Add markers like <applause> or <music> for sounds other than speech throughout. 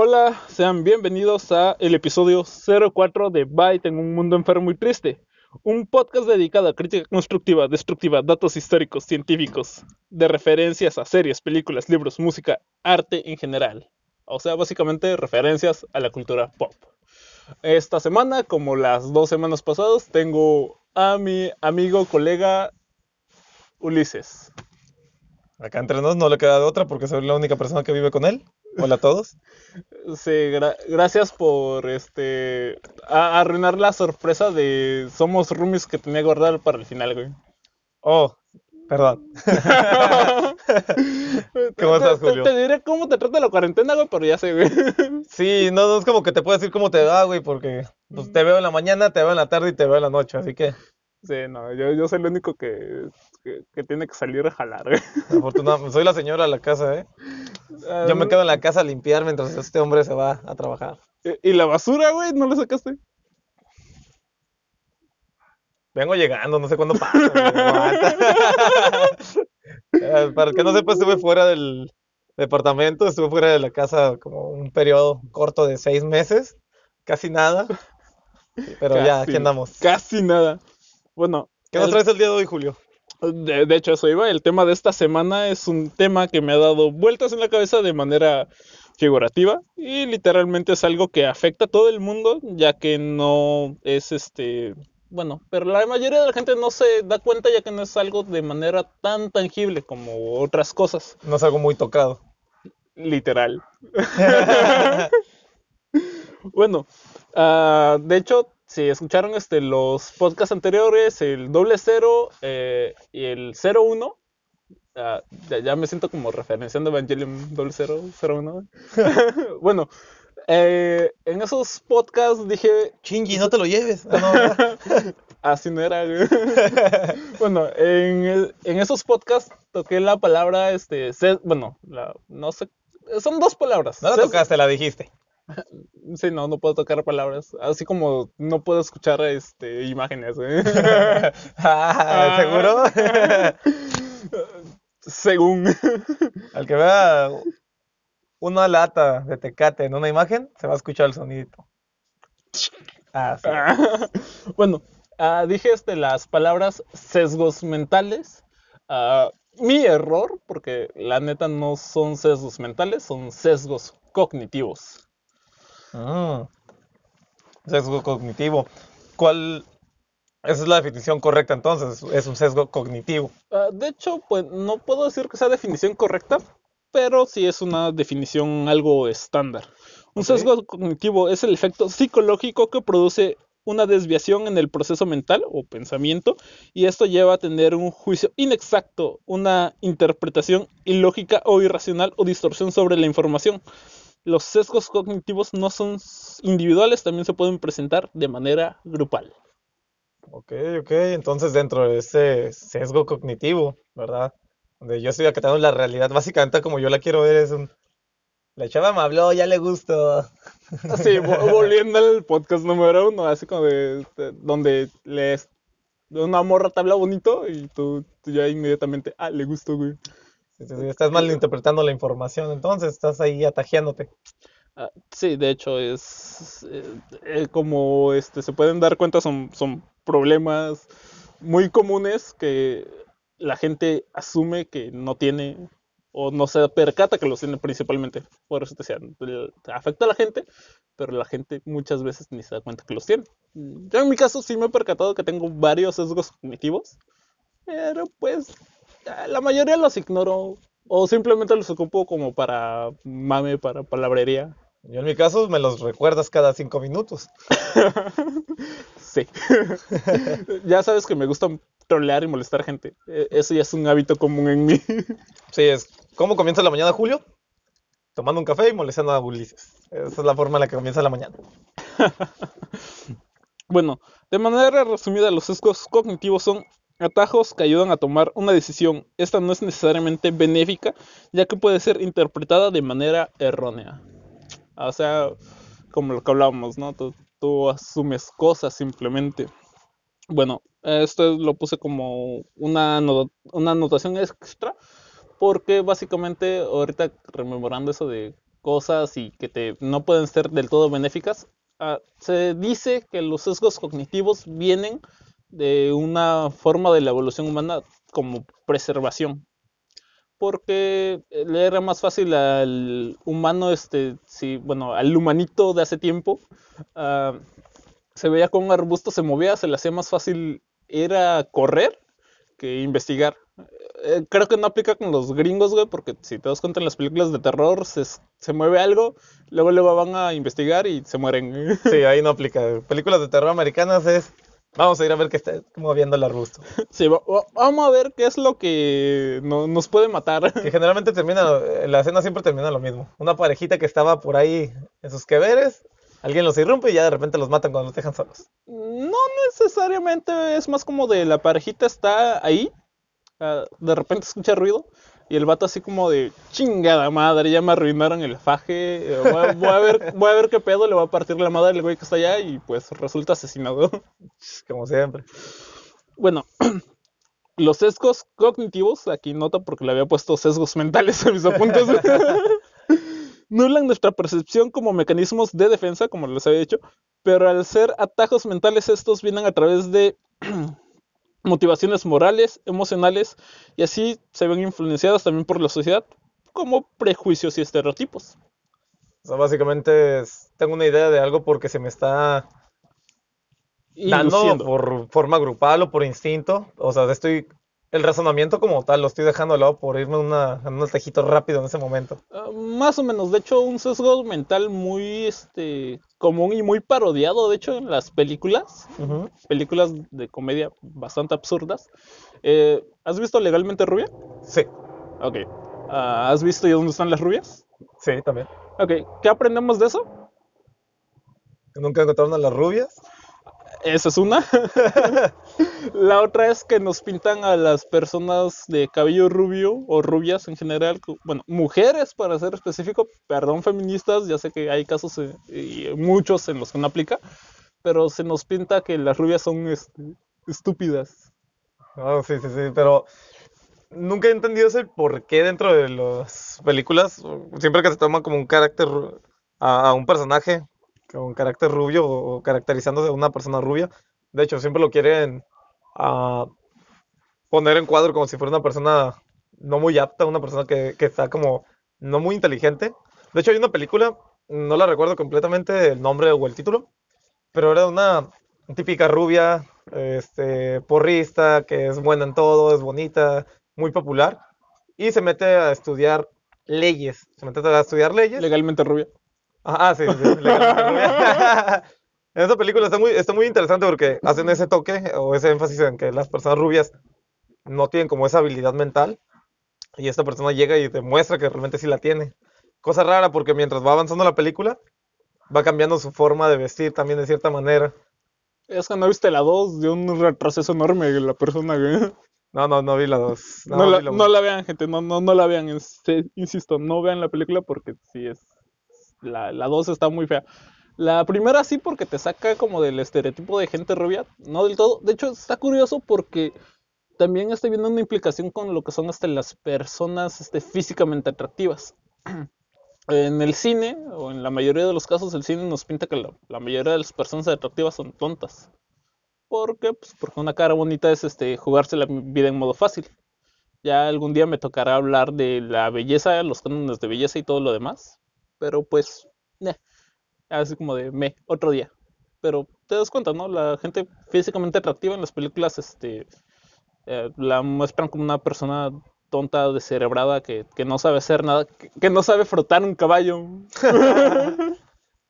Hola, sean bienvenidos a el episodio 04 de Byte en un mundo enfermo y triste. Un podcast dedicado a crítica constructiva, destructiva, datos históricos, científicos, de referencias a series, películas, libros, música, arte en general. O sea, básicamente referencias a la cultura pop. Esta semana, como las dos semanas pasadas, tengo a mi amigo, colega Ulises. Acá entre nos no le queda de otra porque soy la única persona que vive con él. Hola a todos. Sí, gra- gracias por este a- arruinar la sorpresa de somos roomies que tenía guardado para el final, güey. Oh, perdón. <laughs> <laughs> ¿Cómo estás, Te- te- Julio? Te, diré cómo te trata la cuarentena, güey, pero ya sé, güey. <laughs> Sí, no, no es como que te puedo decir cómo te va, güey, porque pues, te veo en la mañana, te veo en la tarde y te veo en la noche, así que Sí, no, yo, yo soy el único que, que, que tiene que salir a jalar, güey. afortunadamente soy la señora de la casa, ¿eh? Yo me quedo en la casa a limpiar mientras este hombre se va a trabajar. ¿Y y la basura, güey? ¿No la sacaste? Vengo llegando, no sé cuándo pasa. <laughs> Eh, Para el que no sepa, estuve fuera del departamento, estuve fuera de la casa como un periodo corto de seis meses, casi nada. Pero ya, aquí andamos. Casi nada. Bueno, ¿Qué nos el- traes el día de hoy, Julio? De, de hecho, eso iba. El tema de esta semana es un tema que me ha dado vueltas en la cabeza de manera figurativa y literalmente es algo que afecta a todo el mundo, ya que no es este. Bueno, pero la mayoría de la gente no se da cuenta ya que no es algo de manera tan tangible como otras cosas. No es algo muy tocado. Literal. <laughs> Bueno, ah, de hecho, si escucharon este, los podcasts anteriores, el doble cero eh, y el 01, ah, ya, ya me siento como referenciando Evangelion doble cero, 01. <laughs> <laughs> bueno, eh, en esos podcasts dije, Chingy, no te lo lleves. <laughs> Así no era. güey. bueno, en, el- en esos podcasts toqué la palabra, este, ses- bueno, la- no sé, son dos palabras. no la ses- tocaste, la dijiste. <laughs> Sí, no, no puedo tocar palabras. Así como no puedo escuchar este, imágenes. güey. <laughs> <laughs> Ah, ¿Seguro? Según. Al que vea una lata de tecate en una imagen, se va a escuchar el sonidito. Ah, sí. bueno, ah, dije este, las palabras sesgos mentales. Ah, mi error, porque la neta no son sesgos mentales, son sesgos cognitivos. Mm. Sesgo cognitivo. ¿Cuál? Esa es la definición correcta entonces, es un sesgo cognitivo. Ah, de hecho, pues no puedo decir que sea definición correcta, pero sí es una definición algo estándar. Un sesgo cognitivo es el efecto psicológico que produce una desviación en el proceso mental o pensamiento y esto lleva a tener un juicio inexacto, una interpretación ilógica o irracional o distorsión sobre la información. Los sesgos cognitivos no son individuales, también se pueden presentar de manera grupal. Ok, ok, entonces dentro de ese sesgo cognitivo, ¿verdad? Donde yo estoy acatando la realidad, básicamente como yo la quiero ver es un... La chava me habló, ya le gustó. Así, vo- <laughs> volviendo al podcast número uno, así como de, de- donde les una morra te habla bonito y tú, tú ya inmediatamente, ah, le gustó, güey. Estás malinterpretando la información, entonces estás ahí atajeándote. Ah, sí, de hecho es eh, eh, como este se pueden dar cuenta son, son problemas muy comunes que la gente asume que no tiene o no se percata que los tiene principalmente. Por eso te decía, afecta a la gente, pero la gente muchas veces ni se da cuenta que los tiene. Yo en mi caso sí me he percatado que tengo varios sesgos cognitivos, pero pues la mayoría los ignoro o simplemente los ocupo como para mame, para palabrería. Yo en mi caso me los recuerdas cada cinco minutos. <laughs> Sí. <laughs> ya sabes que me gusta trolear y molestar gente. E- Eso ya es un hábito común en mí. <laughs> Sí, es ¿cómo comienza la mañana, Julio? Tomando un café y molestando a Ulises. Esa es la forma en la que comienza la mañana. Bueno, de manera resumida, los sesgos cognitivos son atajos que ayudan a tomar una decisión. Esta no es necesariamente benéfica, ya que puede ser interpretada de manera errónea. O sea, como lo que hablábamos, ¿no? Tú, asumes cosas simplemente. Bueno, esto lo puse como una, una anotación extra, porque básicamente ahorita rememorando eso de cosas y que te, no pueden ser del todo benéficas, ah, se dice que los sesgos cognitivos vienen de una forma de la evolución humana como preservación. Porque le era más fácil al humano, este, si, bueno, al humanito de hace tiempo, ah, se veía con un arbusto, se movía, se le hacía más fácil era correr que investigar. Eh, creo que no aplica con los gringos, güey, porque si te das cuenta en las películas de terror se, se mueve algo, luego luego van a investigar y se mueren. Sí, <laughs> ahí no aplica. Películas de terror americanas es Vamos a ir a ver qué está moviendo el arbusto. <laughs> Sí, vamos a ver qué es lo que nos puede matar. <laughs> Que generalmente termina, la escena siempre termina lo mismo. Una parejita que estaba por ahí en sus queveres, alguien los irrumpe y ya de repente los matan cuando los dejan solos. No necesariamente, es más como de la parejita está ahí, ah, de repente escucha ruido y el vato así como de chingada madre, ya me arruinaron el faje. Eh, voy a, ver, voy a ver qué pedo, le voy a partir la madre al güey que está allá y pues resulta asesinado. <laughs> Como siempre. Bueno, <clears throat> los sesgos cognitivos, aquí nota porque le había puesto sesgos mentales a mis apuntes. <laughs> Nulan nuestra percepción como mecanismos de defensa, como les había dicho, pero al ser atajos mentales estos vienen a través de <clears throat> motivaciones morales, emocionales, y así se ven influenciadas también por la sociedad como prejuicios y estereotipos. O sea, básicamente tengo una idea de algo porque se me está dando por forma grupal o por instinto. O sea, estoy el razonamiento como tal lo estoy dejando de lado por irme a un tejito rápido en ese momento. Ah, más o menos, de hecho, un sesgo mental muy este común y muy parodiado, de hecho, en las películas, películas de comedia bastante absurdas. Eh, ¿Has visto Legalmente Rubia? Sí. Ok. Ah, ¿Has visto y dónde están las rubias? Sí, también. Ok, ¿qué aprendemos de eso? ¿Nunca encontraron a las rubias? Esa es una. <laughs> la otra es que nos pintan a las personas de cabello rubio o rubias en general, bueno, mujeres para ser específico, perdón feministas, ya sé que hay casos eh, y muchos en los que no aplica, pero se nos pinta que las rubias son este, estúpidas. Oh, sí, sí, sí, pero nunca he entendido ese por qué dentro de las películas, siempre que se toma como un carácter a un personaje, con carácter rubio o, caracterizándose a una persona rubia. De hecho, siempre lo quieren ah, poner en cuadro como si fuera una persona no muy apta, una persona que, está como no muy inteligente. De hecho, hay una película, no la recuerdo completamente el nombre o el título, pero era una típica rubia, este, porrista, que es buena en todo, es bonita, muy popular, y se mete a estudiar leyes. Se mete a estudiar leyes. Legalmente rubia. Ah, sí, sí. en <laughs> esta película está muy, está muy interesante porque hacen ese toque o ese énfasis en que las personas rubias no tienen como esa habilidad mental y esta persona llega y demuestra que realmente sí la tiene. Cosa rara porque mientras va avanzando la película, va cambiando su forma de vestir también de cierta manera. Es que no viste la 2, de un retroceso enorme la persona. No, no, no vi la 2. No, la, vean, gente, no, no, no la vean. insisto, no vean la película porque sí es la, la 2 está muy fea. La primera sí porque te saca como del estereotipo de gente rubia, no del todo. De hecho, está curioso porque también estoy viendo una implicación con lo que son hasta las personas este, físicamente atractivas. <clears throat> en el cine, o en la mayoría de los casos, el cine nos pinta que la, mayoría de las personas atractivas son tontas. ¿Por qué? Pues porque una cara bonita es este, jugarse la vida en modo fácil. Ya algún día me tocará hablar de la belleza, los cánones de belleza y todo lo demás pero pues, así como de me, otro día. Pero te das cuenta, ¿no? La gente físicamente atractiva en las películas, este, eh, la muestran como una persona tonta, descerebrada, que, que no sabe hacer nada, que, no sabe frotar un caballo. <laughs>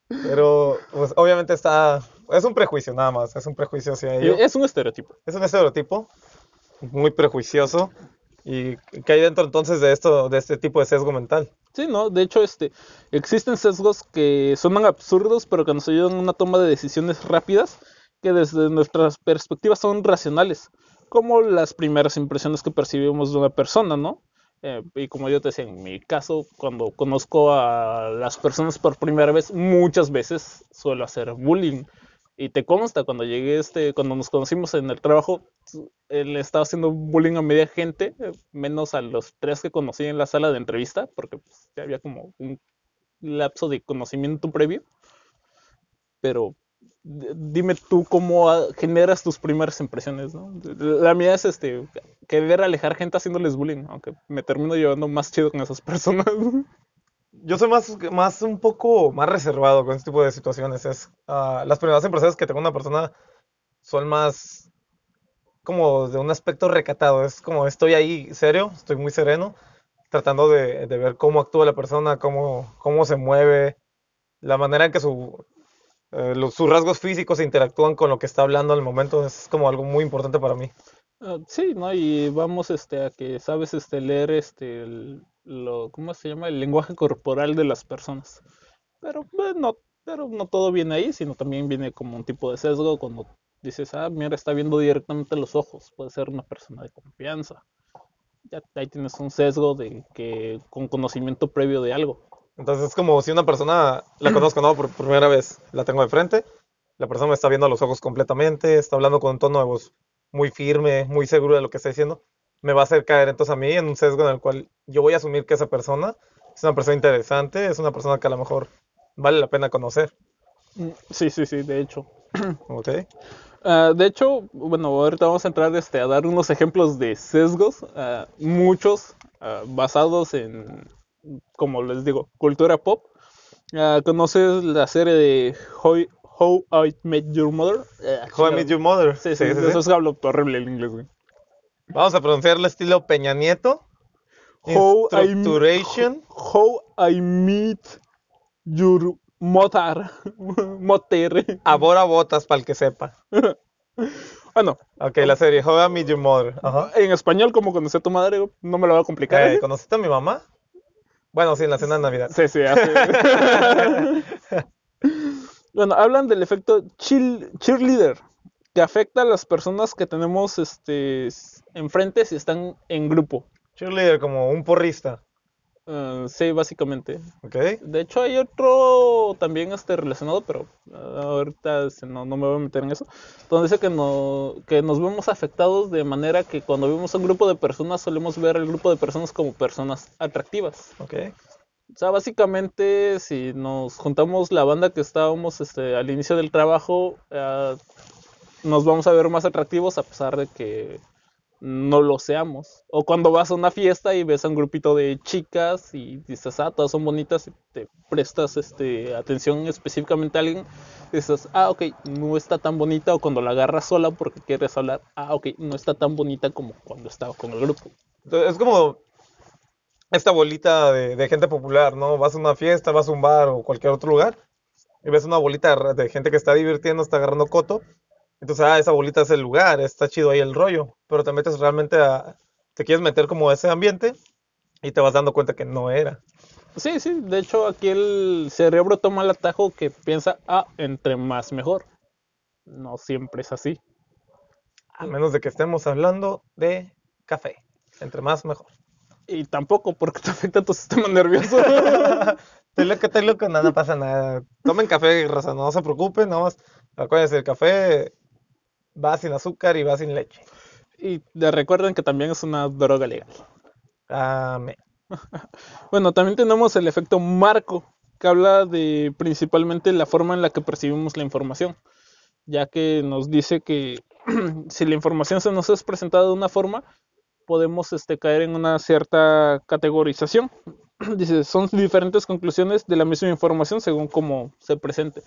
Pero, pues, obviamente está, es un prejuicio nada más, es un prejuicio hacia ello. Es un estereotipo. Es un estereotipo muy prejuicioso. ¿Y qué hay dentro entonces de esto, de este tipo de sesgo mental? Sí, no, de hecho, este, existen sesgos que suenan absurdos, pero que nos ayudan a una toma de decisiones rápidas, que desde nuestras perspectivas son racionales, como las primeras impresiones que percibimos de una persona, ¿no? Eh, y como yo te decía, en mi caso, cuando conozco a las personas por primera vez, muchas veces suelo hacer bullying. Y te consta, cuando llegué, este, cuando nos conocimos en el trabajo, él estaba haciendo bullying a media gente, menos a los tres que conocí en la sala de entrevista, porque pues, había como un lapso de conocimiento previo. Pero dime tú cómo ah, generas tus primeras impresiones, ¿no? La mía es este querer alejar gente haciéndoles bullying, aunque me termino llevando más chido con esas personas. <laughs> Yo soy más, más un poco más reservado con este tipo de situaciones. Es, ah, las primeras impresiones que tengo una persona son más como de un aspecto recatado. Es como estoy ahí serio, estoy muy sereno, tratando de, de ver cómo actúa la persona, cómo, cómo se mueve, la manera en que su, eh, los- sus rasgos físicos interactúan con lo que está hablando en el momento. Es como algo muy importante para mí. Ah, sí, ¿no? Y vamos este a que sabes este leer este el- lo ¿cómo se llama? el lenguaje corporal de las personas. Pero pues, no, pero no todo viene ahí, sino también viene como un tipo de sesgo cuando dices, "Ah, mira, está viendo directamente los ojos, puede ser una persona de confianza." Ya ahí tienes un sesgo de que con conocimiento previo de algo. Entonces es como si una persona la <clears throat> conozco, ¿no? Por primera vez, la tengo de frente, la persona me está viendo a los ojos completamente, está hablando con un tono de voz muy firme, muy seguro de lo que está diciendo, me va a hacer caer entonces a mí en un sesgo en el cual yo voy a asumir que esa persona es una persona interesante, es una persona que a lo mejor vale la pena conocer, Mm, Sí, sí, sí, de hecho. <clears throat> ¿ok? Ah, de hecho, bueno, ahorita vamos a entrar este, a dar unos ejemplos de sesgos, ah, muchos ah, basados en, como les digo, cultura pop. ¿Conoces la serie de How, How I Met Your Mother? Ah, How I. Met Your Mother. Sí, sí, Sí, sí, de sí. eso es hablo horrible el inglés, güey. Vamos a pronunciarle estilo Peña Nieto. How I, Structuration. how I Meet Your Mother. <laughs> Mother. Abora botas para el que sepa. <laughs> Bueno, Ok, la serie How I Met Your Mother. Ajá. en español, como conocí a tu madre, no me lo voy a complicar. Eh, ¿Conociste a mi mamá? Bueno, sí, en la cena de Navidad. Sí, sí, hace. <laughs> bueno, hablan del efecto chill- cheerleader, que afecta a las personas que tenemos este, enfrente si están en grupo. Cheerleader como un porrista. Ah, sí, básicamente. ¿Ok? De hecho, hay otro también este, relacionado, pero ah, ahorita este, no, no me voy a meter en eso. Donde dice que, no, que nos vemos afectados de manera que cuando vemos a un grupo de personas solemos ver al grupo de personas como personas atractivas. Ok. O sea, básicamente, si nos juntamos la banda que estábamos este, al inicio del trabajo, eh, nos vamos a ver más atractivos a pesar de que no lo seamos. O cuando vas a una fiesta y ves a un grupito de chicas y dices, ah, todas son bonitas y te prestas este, atención específicamente a alguien, dices, ah, ok, no está tan bonita. O cuando la agarras sola porque quieres hablar, ah, ok, no está tan bonita como cuando estaba con el grupo. Es como esta bolita de, de gente popular, ¿no? Vas a una fiesta, vas a un bar o cualquier otro lugar y ves una bolita de gente que está divirtiendo, está agarrando coto. Entonces, ah, esa bolita es el lugar, está chido ahí el rollo. Pero te metes realmente a. Te quieres meter como a ese ambiente y te vas dando cuenta que no era. Sí, sí, de hecho aquí el cerebro toma el atajo que piensa, ah, entre más mejor. No siempre es así. A menos de que estemos hablando de café. Entre más, mejor. Y tampoco porque te afecta tu sistema nervioso. Estoy loco, estoy loco, nada pasa nada. Tomen café, raza, no se preocupen, nada más. Acuérdense, el café va sin azúcar y va sin leche. y de- recuerden que también es una droga legal. Amén. <laughs> Bueno, también tenemos el efecto marco, que habla de principalmente la forma en la que percibimos la información, ya que nos dice que <clears throat> si la información se nos es presentada de una forma, podemos este, caer en una cierta categorización. <clears throat> Dice, son diferentes conclusiones de la misma información según cómo se presente.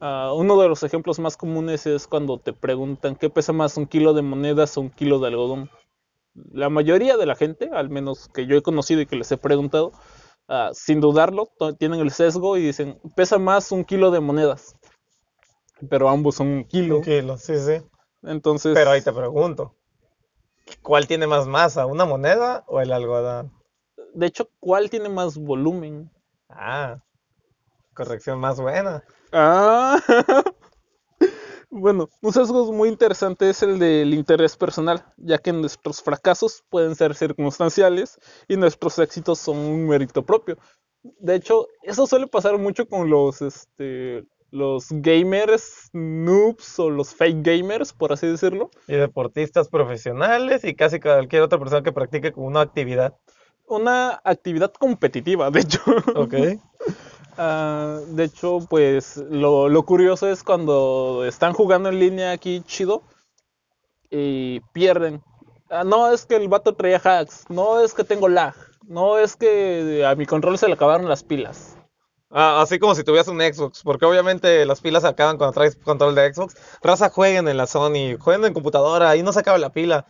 Ah, uno de los ejemplos más comunes es cuando te preguntan qué pesa más un kilo de monedas o un kilo de algodón. La mayoría de la gente, al menos que yo he conocido y que les he preguntado, ah, sin dudarlo, tienen el sesgo y dicen, pesa más un kilo de monedas. Pero ambos son un kilo. Un kilo, sí, sí. Entonces, Pero ahí te pregunto, ¿cuál tiene más masa, una moneda o el algodón? de hecho, ¿cuál tiene más volumen? Ah, corrección más buena. Ah, <laughs> bueno, un sesgo muy interesante es el del interés personal, ya que nuestros fracasos pueden ser circunstanciales y nuestros éxitos son un mérito propio. De hecho, eso suele pasar mucho con los, este, los gamers noobs o los fake gamers, por así decirlo. Y deportistas profesionales y casi cualquier otra persona que practique una actividad. Una actividad competitiva, de hecho. Ok. <laughs> Ah, de hecho, pues lo, lo curioso es cuando están jugando en línea aquí chido y pierden. Ah, no es que el vato traía hacks, no es que tengo lag, no es que a mi control se le acabaron las pilas. Ah, así como si tuvieras un Xbox, porque obviamente las pilas se acaban cuando traes control de Xbox. Raza jueguen en la Sony, jueguen en computadora, ahí no se acaba la pila.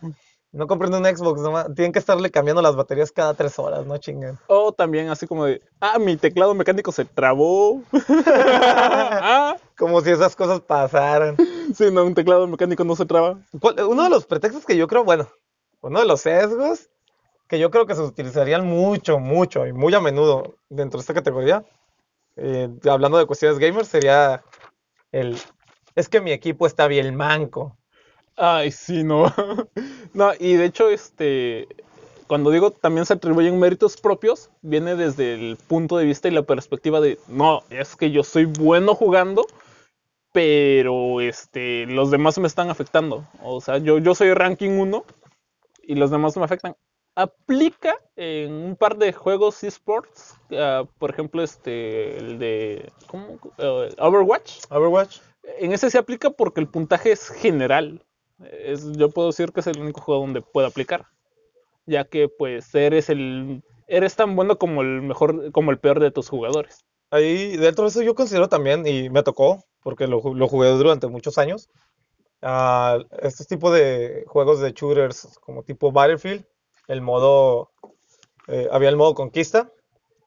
No compren un Xbox, nomás, tienen que estarle cambiando las baterías cada tres horas, no chinguen. O también así como de, ah, mi teclado mecánico se trabó. <laughs> ah, Como si esas cosas pasaran. sí, no, un teclado mecánico no se traba. ¿Cuál- Uno de los pretextos que yo creo, bueno, uno de los sesgos que yo creo que se utilizarían mucho, mucho y muy a menudo dentro de esta categoría, eh, hablando de cuestiones gamers, sería el, es que mi equipo está bien manco. Ay, sí, no. <laughs> no, y de hecho, este, cuando digo también se atribuyen méritos propios, viene desde el punto de vista y la perspectiva de, no, es que yo soy bueno jugando, pero este, los demás me están afectando. O sea, yo, yo soy ranking 1 y los demás me afectan. Aplica en un par de juegos esports, ah, por ejemplo, este, el de, ¿cómo? Eh, Overwatch. Overwatch. En ese se aplica porque el puntaje es general. Es, yo puedo decir que es el único juego donde puede aplicar. Ya que pues eres el. Eres tan bueno como el mejor, como el peor de tus jugadores. Ahí, dentro de eso yo considero también, y me tocó, porque lo, lo jugué durante muchos años, ah, estos tipos de juegos de shooters como tipo Battlefield, el modo, eh, había el modo conquista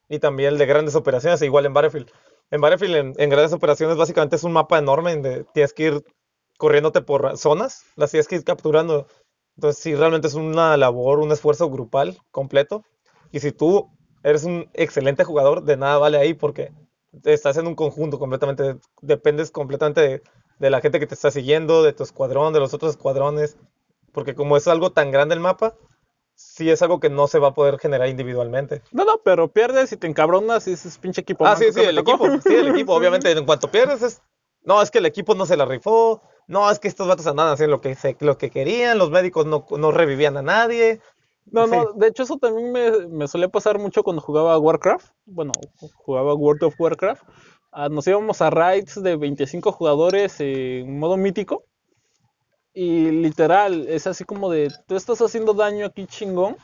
y también el de grandes operaciones, e igual en Battlefield. En Battlefield, en, en grandes operaciones, básicamente es un mapa enorme donde tienes que ir corriéndote por zonas, las tienes que ir capturando. Entonces, sí, realmente es una labor, un esfuerzo grupal completo. Y si tú eres un excelente jugador, de nada vale ahí porque estás en un conjunto completamente, dependes completamente de, de la gente que te está siguiendo, de tu escuadrón, de los otros escuadrones, porque como es algo tan grande el mapa, sí es algo que no se va a poder generar individualmente. No, no, pero pierdes y te encabronas y dices pinche equipo. Ah, sí, sí, el tocó". equipo, sí, el equipo, <laughs> obviamente, en cuanto pierdes es, no, es que el equipo no se la rifó, no, es que estos vatos andaban haciendo lo que, se- lo que querían, los médicos no, no revivían a nadie. No, Sí. no, de hecho eso también me, me solía pasar mucho cuando jugaba Warcraft. Bueno, jugaba World of Warcraft. Ah, nos íbamos a raids de 25 jugadores en modo mítico. Y literal, es así como de, tú estás haciendo daño aquí chingón.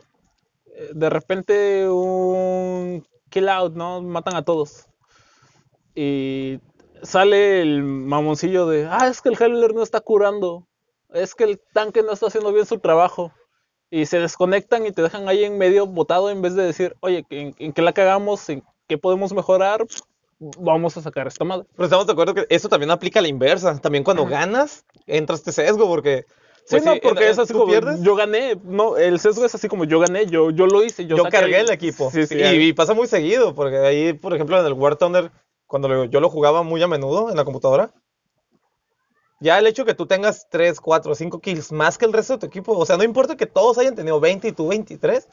eh, De repente un kill out, ¿no? Matan a todos. Y sale el mamoncillo de, ah, es que el Healer no está curando. Es que el tanque no está haciendo bien su trabajo y se desconectan y te dejan ahí en medio botado en vez de decir, oye, ¿en, en qué la cagamos? ¿En qué podemos mejorar? Vamos a sacar esta madre. Pero estamos de acuerdo que eso también aplica a la inversa, también cuando ganas, entra este sesgo, porque... Sí, pues no, sí, porque en- es así como, pierdes, yo gané, no, el sesgo es así como yo gané, yo, yo lo hice, yo, yo saqué cargué el equipo. Sí, sí, y, y pasa muy seguido, porque ahí, por ejemplo, en el War Thunder, cuando lo- yo lo jugaba muy a menudo en la computadora, ya el hecho que tú tengas 3, 4, 5 kills más que el resto de tu equipo, o sea, no importa que todos hayan tenido 20 y tú 23,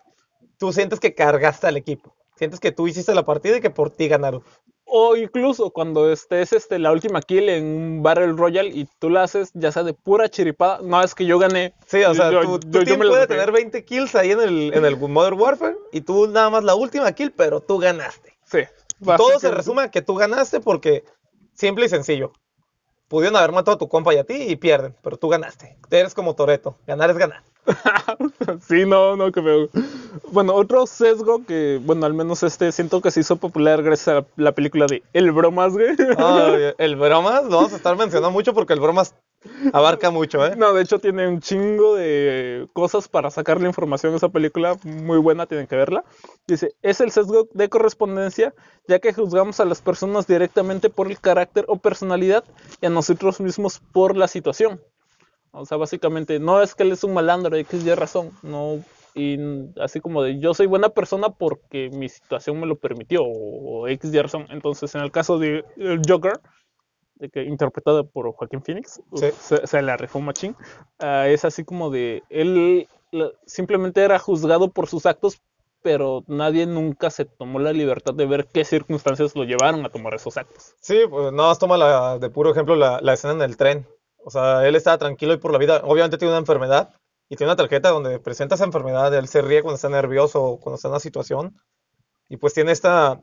tú sientes que cargaste al equipo. Sientes que tú hiciste la partida y que por ti ganaron. O incluso cuando estés este, la última kill en un Battle Royale y tú la haces ya sea de pura chiripada, no es que yo gané. Sí, o sea, Yo- tu, yo- tu yo team me la puede tener 20 kills ahí en el, en el Modern Warfare y tú nada más la última kill, pero tú ganaste. Sí. Todo se resume a que tú ganaste porque simple y sencillo. Pudieron haber matado a tu compa y a ti y pierden, pero tú ganaste. Eres como Toreto, ganar es ganar. <laughs> sí, no, no, que me... Bueno, otro sesgo que, bueno, al menos este siento que se hizo popular gracias a la, la película de El Bromas, güey. Ay, <laughs> el bromas lo vamos a estar mencionando mucho porque el bromas abarca mucho, ¿eh? No, de hecho tiene un chingo de cosas para sacar la información de esa película, muy buena, tienen que verla. Dice, es el sesgo de correspondencia, ya que juzgamos a las personas directamente por el carácter o personalidad y a nosotros mismos por la situación. O sea, básicamente, no es que él es un malandro, X y razón, no, y así como de yo soy buena persona porque mi situación me lo permitió, o, o X razón. Entonces, en el caso de el Joker, que interpretado por Joaquín Phoenix, Sí. se, se la rifó machín, ah, es así como de él la- simplemente era juzgado por sus actos, pero nadie nunca se tomó la libertad de ver qué circunstancias lo llevaron a tomar esos actos. Sí, pues nada más toma la, de puro ejemplo la, la escena en el tren. O sea, él estaba tranquilo y por la vida. Obviamente tiene una enfermedad y tiene una tarjeta donde presenta esa enfermedad. Él se ríe cuando está nervioso o cuando está en una situación. Y pues tiene esta,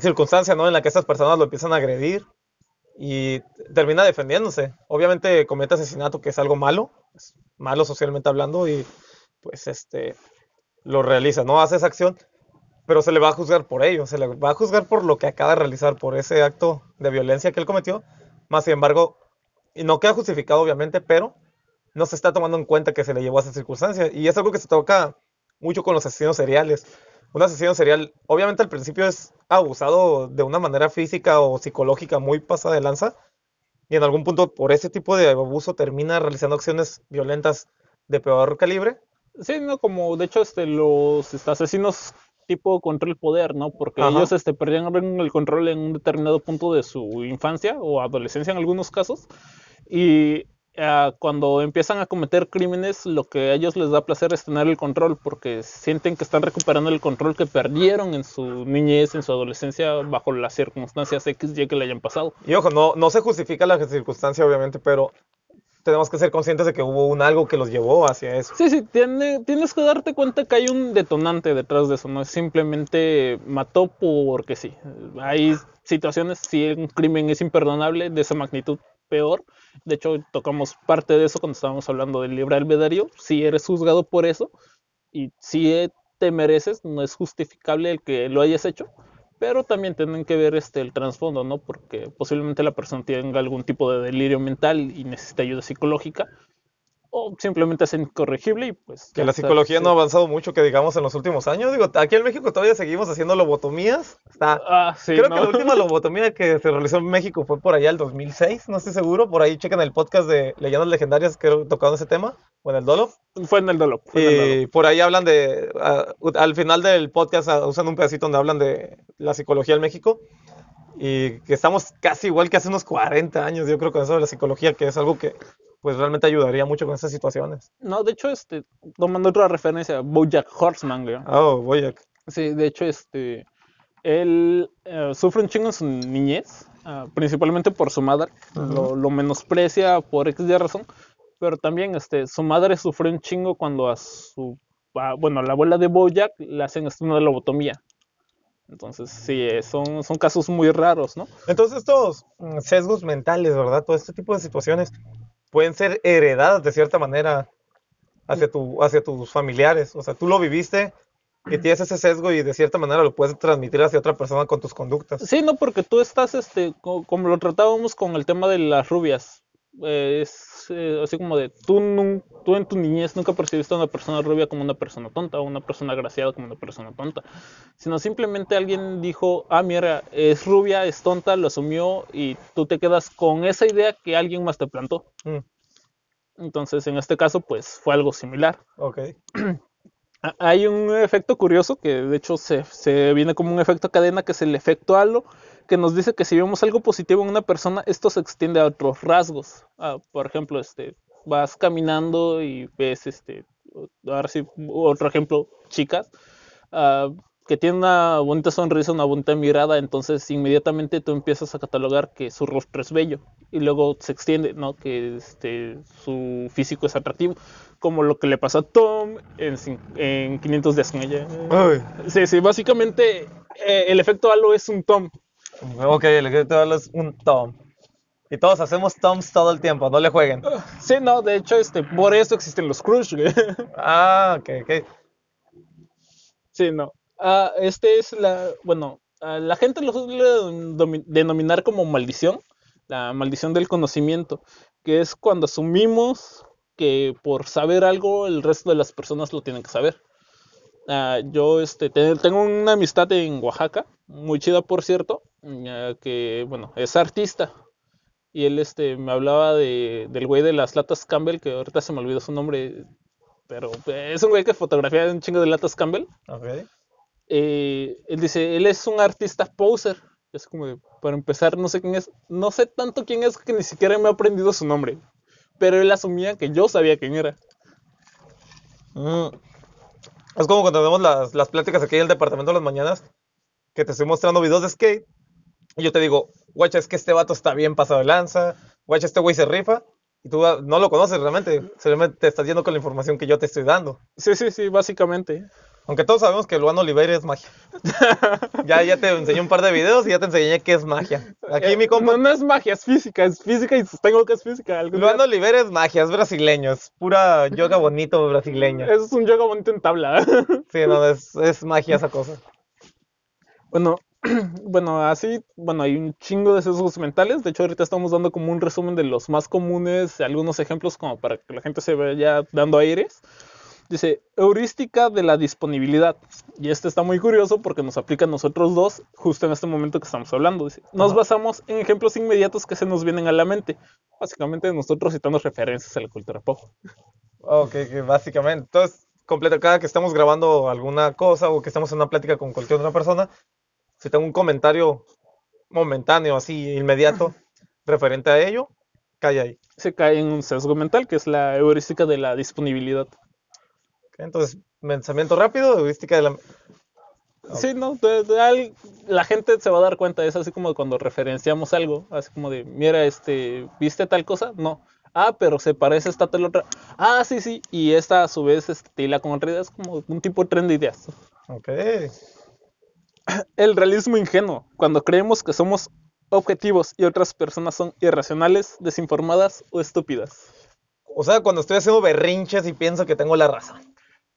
circunstancia, ¿no? En la que estas personas lo empiezan a agredir y termina defendiéndose. Obviamente comete asesinato, que es algo malo, malo socialmente hablando, y pues este lo realiza, ¿no? Hace esa acción, pero se le va a juzgar por ello, se le va a juzgar por lo que acaba de realizar, por ese acto de violencia que él cometió. Más sin embargo, y no queda justificado, obviamente, pero no se está tomando en cuenta que se le llevó a esa circunstancia. Y es algo que se toca mucho con los asesinos seriales. Un asesino serial, obviamente al principio es abusado de una manera física o psicológica muy pasada de lanza. Y en algún punto, por ese tipo de abuso, termina realizando acciones violentas de peor calibre. Sí, no, como de hecho este, los este, asesinos tipo control poder, ¿no? Porque Ajá. ellos este, perdían el control en un determinado punto de su infancia o adolescencia en algunos casos. Y ah, cuando empiezan a cometer crímenes, lo que a ellos les da placer es tener el control, porque sienten que están recuperando el control que perdieron en su niñez, en su adolescencia, bajo las circunstancias X, Y que le hayan pasado. Y ojo, no, no se justifica la circunstancia, obviamente, pero tenemos que ser conscientes de que hubo un algo que los llevó hacia eso. Sí, sí, tiene- tienes que darte cuenta que hay un detonante detrás de eso, no es simplemente mató porque sí. Hay situaciones, si un crimen es imperdonable, de esa magnitud peor. De hecho, tocamos parte de eso cuando estábamos hablando del libre albedrío. Si eres juzgado por eso y si te mereces, no es justificable el que lo hayas hecho. Pero también tienen que ver este, el trasfondo, ¿no? Porque posiblemente la persona tenga algún tipo de delirio mental y necesita ayuda psicológica. O simplemente es incorregible y pues... Que la psicología no ha avanzado mucho, que digamos, en los últimos años. Digo, aquí en México todavía seguimos haciendo lobotomías. Está, Ah, sí, Creo ¿no? que la última <laughs> lobotomía que se realizó en México fue por allá el 2006, no estoy seguro. Por ahí chequen el podcast de Leyendas Legendarias que he tocado ese tema, o en el Dolo. Fue en el dolor. Y por ahí hablan de, al final del podcast ah, usan un pedacito donde hablan de la psicología en México. Y que estamos casi igual que hace unos 40 años, yo creo, con eso de la psicología, que es algo que pues realmente ayudaría mucho con estas situaciones. No, de hecho, este, tomando otra referencia, Bojack Horseman, güey. Oh, a... Sí, de hecho, este, él eh, sufre un chingo en su niñez, ah, principalmente por su madre, lo, lo menosprecia por X de razón, pero también, este, su madre sufrió un chingo cuando a su, a- bueno, a la abuela de Bojack le hacen este, una lobotomía. Entonces, sí, eh, son, son casos muy raros, ¿no? Entonces estos mm, sesgos mentales, ¿verdad? Todo este tipo de situaciones pueden ser heredadas de cierta manera hacia, tu, hacia tus familiares. O sea, tú lo viviste y tienes ese sesgo y de cierta manera lo puedes transmitir hacia otra persona con tus conductas. Sí, no, porque tú estás, este, co- como lo tratábamos con el tema de las rubias, eh, es eh, así como de, tú, nun- tú en tu niñez nunca percibiste a una persona rubia como una persona tonta o una persona agraciada como una persona tonta, sino simplemente alguien dijo, ah, mira, es rubia, es tonta, lo asumió y tú te quedas con esa idea que alguien más te plantó. Mm, Entonces, en este caso, pues fue algo similar. ok. <clears throat> Ha- Hay un efecto curioso que de hecho se, se viene como un efecto cadena, que es el efecto halo, que nos dice que si vemos algo positivo en una persona, esto se extiende a otros rasgos. Ah, por ejemplo, este, vas caminando y ves, este, ahora sí, otro ejemplo, chicas, ah, que tienen una bonita sonrisa, una bonita mirada, entonces inmediatamente tú empiezas a catalogar que su rostro es bello y luego se extiende, ¿no? Que este, su físico es atractivo, como lo que le pasó a Tom en, en 500 días con ella. Uy, Sí, sí, básicamente eh, el efecto halo es un Tom. ok, el que te hablo es un Tom. Y todos hacemos Toms todo el tiempo, no le jueguen. Sí, no, de hecho, este, por eso existen los Crush, güey. <laughs> Ah, ok, ok. Sí, no. Ah, este es la, bueno, ah, la gente lo suele denominar como maldición, la maldición del conocimiento, que es cuando asumimos que por saber algo el resto de las personas lo tienen que saber. Ah, yo este, te- tengo una amistad en Oaxaca, muy chida por cierto, ya que bueno, es artista. Y él este, me hablaba de, del güey de las latas Campbell, que ahorita se me olvidó su nombre, pero es un güey que fotografía un chingo de latas Campbell. Ok. Eh, él dice, él es un artista poser. Es como de, para empezar, no sé quién es, no sé tanto quién es que ni siquiera me he aprendido su nombre. Pero él asumía que yo sabía quién era. Mm. Es como cuando vemos las, las pláticas aquí en el departamento de las mañanas, que te estoy mostrando videos de skate, y yo te digo, guacha, es que este vato está bien pasado de lanza, guacha, este güey se rifa, y tú no lo conoces realmente, simplemente te estás yendo con la información que yo te estoy dando. Sí, sí, sí, básicamente. Aunque todos sabemos que Luan Oliveira es magia. <laughs> ya, ya te enseñé un par de videos y ya te enseñé qué es magia. Aquí Eh, mi compa. No, no es magia, es física, es física y sostengo que es física. Luan día- Oliveira es magia, es brasileño, es pura yoga bonito brasileño. Es un yoga bonito en tabla. <laughs> Sí, no, es, es magia esa cosa. Bueno, <clears throat> bueno, así, bueno, hay un chingo de sesgos mentales. De hecho, ahorita estamos dando como un resumen de los más comunes, algunos ejemplos como para que la gente se vaya dando aires. Dice, heurística de la disponibilidad. Y este está muy curioso porque nos aplica a nosotros dos justo en este momento que estamos hablando. Dice, nos Ajá. basamos en ejemplos inmediatos que se nos vienen a la mente. Básicamente nosotros citando referencias a la cultura pop. Ok, que básicamente. Entonces, completo, cada que estamos grabando alguna cosa o que estamos en una plática con cualquier otra persona, si tengo un comentario momentáneo, así, inmediato, <laughs> referente a ello, cae ahí. Se cae en un sesgo mental que es la heurística de la disponibilidad. Entonces, pensamiento rápido, heurística de la... Sí, no, de- de al- la gente se va a dar cuenta, es así como cuando referenciamos algo, así como de, mira, este, ¿viste tal cosa? No. Ah, pero se parece esta tal otra. Ah, sí, sí, y esta a su vez hila con otra idea, es como un tipo de tren de ideas. Ok. <clears throat> El realismo ingenuo, cuando creemos que somos objetivos y otras personas son irracionales, desinformadas o estúpidas. O sea, cuando estoy haciendo berrinches y pienso que tengo la razón.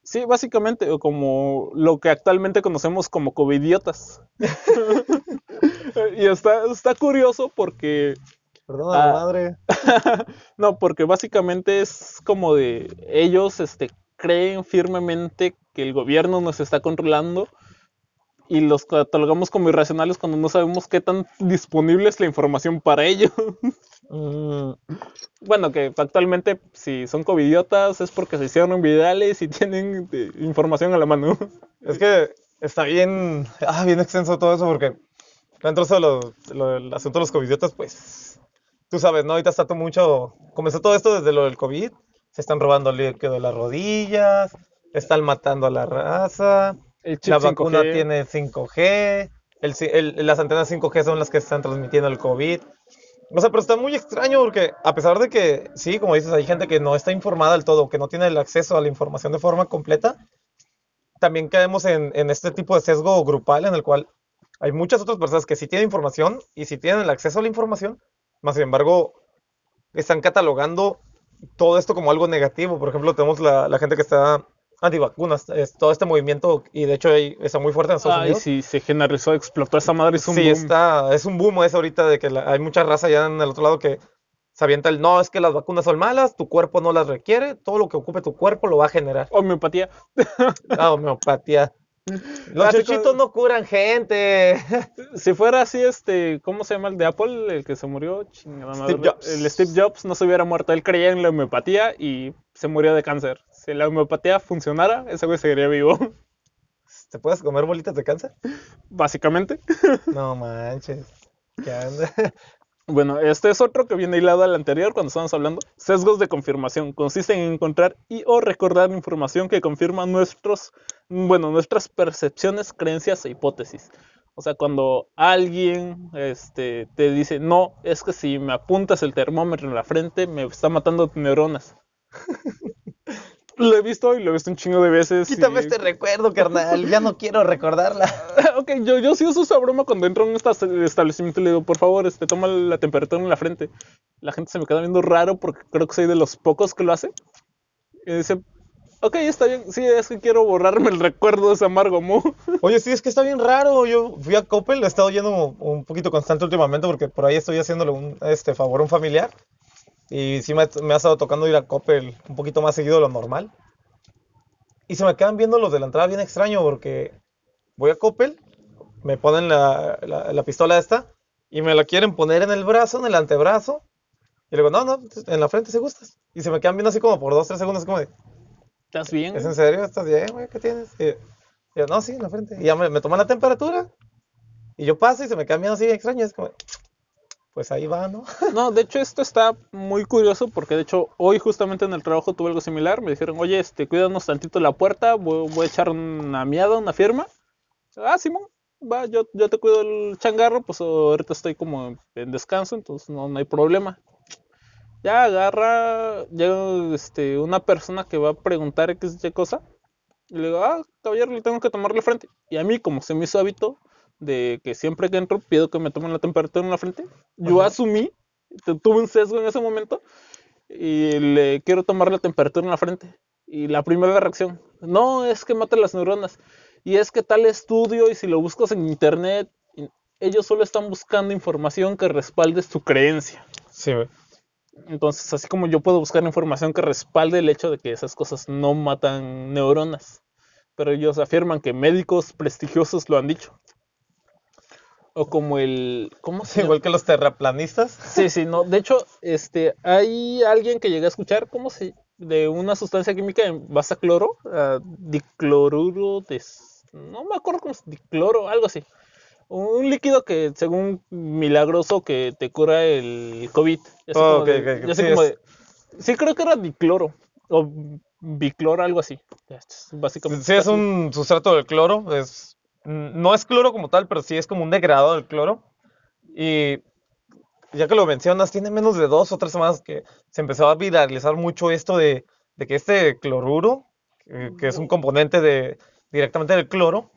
Sí, básicamente, o como lo que actualmente conocemos como covidiotas. <laughs> y está, está curioso porque Perdona, Ah. madre. <laughs> No, porque básicamente es como de ellos este, creen firmemente que el gobierno nos está controlando y los catalogamos como irracionales cuando no sabemos qué tan disponible es la información para ellos. <laughs> Mm, bueno, que actualmente si son covidiotas es porque se hicieron virales y <laughs> tienen eh, información a la mano. es que está bien, ah, bien extenso todo eso porque dentro de lo, lo- el asunto de los covidiotas, pues, tú sabes, ¿no? Ahorita está todo mucho, comenzó todo esto desde lo del COVID, se están robando el líquido de las rodillas, están matando a la raza, la vacuna 5G. tiene 5G, el ci- el- las antenas 5G son las que están transmitiendo el COVID. O sea, pero está muy extraño porque a pesar de que, sí, como dices, hay gente que no está informada del todo, que no tiene el acceso a la información de forma completa, también caemos en, este tipo de sesgo grupal en el cual hay muchas otras personas que sí tienen información y sí tienen el acceso a la información, más sin embargo, están catalogando todo esto como algo negativo. Por ejemplo, tenemos la gente que está <laughs> antivacunas, es todo este movimiento, y de hecho está muy fuerte en Estados Ay, Unidos. sí, se generalizó, explotó esa madre, es un Sí, boom. está, es un boom eso ahorita de que la- hay mucha raza ya en el otro lado que se avienta el no, es que las vacunas son malas, tu cuerpo no las requiere, todo lo que ocupe tu cuerpo lo va a generar. Homeopatía. La homeopatía. Los chuchitos no curan gente. <laughs> Si fuera así, este, ¿cómo se llama el de Apple? El que se murió, chingada madre. Steve Jobs. El Steve Jobs no se hubiera muerto. Él creía en la homeopatía y se murió de cáncer. Si la homeopatía funcionara, ese güey seguiría vivo. <laughs> ¿Te puedes comer bolitas de cáncer? Básicamente. <laughs> No manches. ¿Qué anda? <laughs> Bueno, este es otro que viene hilado al anterior cuando estábamos hablando. Sesgos de confirmación. Consisten en encontrar y o recordar información que confirma nuestros, bueno, nuestras percepciones, creencias e hipótesis. O sea, cuando alguien este, te dice, no, es que si me apuntas el termómetro en la frente, me está matando neuronas. Lo he visto y lo he visto un chingo de veces. Quítame y- este recuerdo, carnal. Ya no quiero recordarla. <laughs> ok, yo, yo sí uso esa broma cuando entro a un esta- establecimiento y le digo, por favor, este, toma la temperatura en la frente. La gente se me queda viendo raro porque creo que soy de los pocos que lo hace. Y dice, ok, está bien, sí, es que quiero borrarme el recuerdo de ese amargo mo. <laughs> Oye, sí, es que está bien raro. Yo fui a Coppel, he estado yendo un poquito constante últimamente porque por ahí estoy haciéndole un este, favor a un familiar. Y sí me, me ha estado tocando ir a Coppel un poquito más seguido de lo normal. Y se me quedan viendo los de la entrada bien extraño porque voy a Coppel, me ponen la, la, la pistola esta y me la quieren poner en el brazo, en el antebrazo. Y le digo, no, no, en la frente si gustas. Y se me quedan viendo así como por dos, tres segundos, como de, ¿Estás bien? ¿Es en serio? ¿Estás bien, güey? ¿Qué tienes? Y yo, no, sí, en la frente. Y ya me, me toman la temperatura. Y yo paso y se me quedan viendo así extraño. Es como, pues ahí va, ¿no? <laughs> No, de hecho esto está muy curioso porque de hecho hoy justamente en el trabajo tuve algo similar. Me dijeron, oye, este, cuídanos tantito la puerta, voy, voy a echar una miada, una firma. Ah, Simón, va, yo, yo te cuido el changarro, pues ahorita estoy como en descanso, entonces no, no hay problema. Ya agarra, llega este, una persona que va a preguntar qué es qué cosa. Y le digo, ah, caballero, le tengo que tomar la frente. Y a mí, como se me hizo hábito de que siempre que entro pido que me tomen la temperatura en la frente, yo Ajá. asumí, tu- tuve un sesgo en ese momento y le quiero tomar la temperatura en la frente. Y la primera reacción, no, es que mata las neuronas. Y es que tal estudio, y si lo buscas en internet, ellos solo están buscando información que respalde su creencia. Sí, güey. Entonces, así como yo puedo buscar información que respalde el hecho de que esas cosas no matan neuronas, pero ellos afirman que médicos prestigiosos lo han dicho. O como el, ¿cómo se <laughs> llama? igual que los terraplanistas. Sí, sí, no. De hecho, este, hay alguien que llegué a escuchar, ¿cómo se? De una sustancia química en base a cloro, ah, dicloruro de, no me acuerdo cómo es, dicloro, algo así. Un líquido que, según milagroso, que te cura el COVID. Oh, de- Sí, de- creo que era dicloro o bicloro, algo así. Básicamente. Sí, es un sustrato del cloro. Es, no es cloro como tal, pero sí es como un degradado del cloro. Y ya que lo mencionas, tiene menos de dos o tres semanas que se empezó a viralizar mucho esto de, de que este cloruro, que, que es un componente de, directamente del cloro,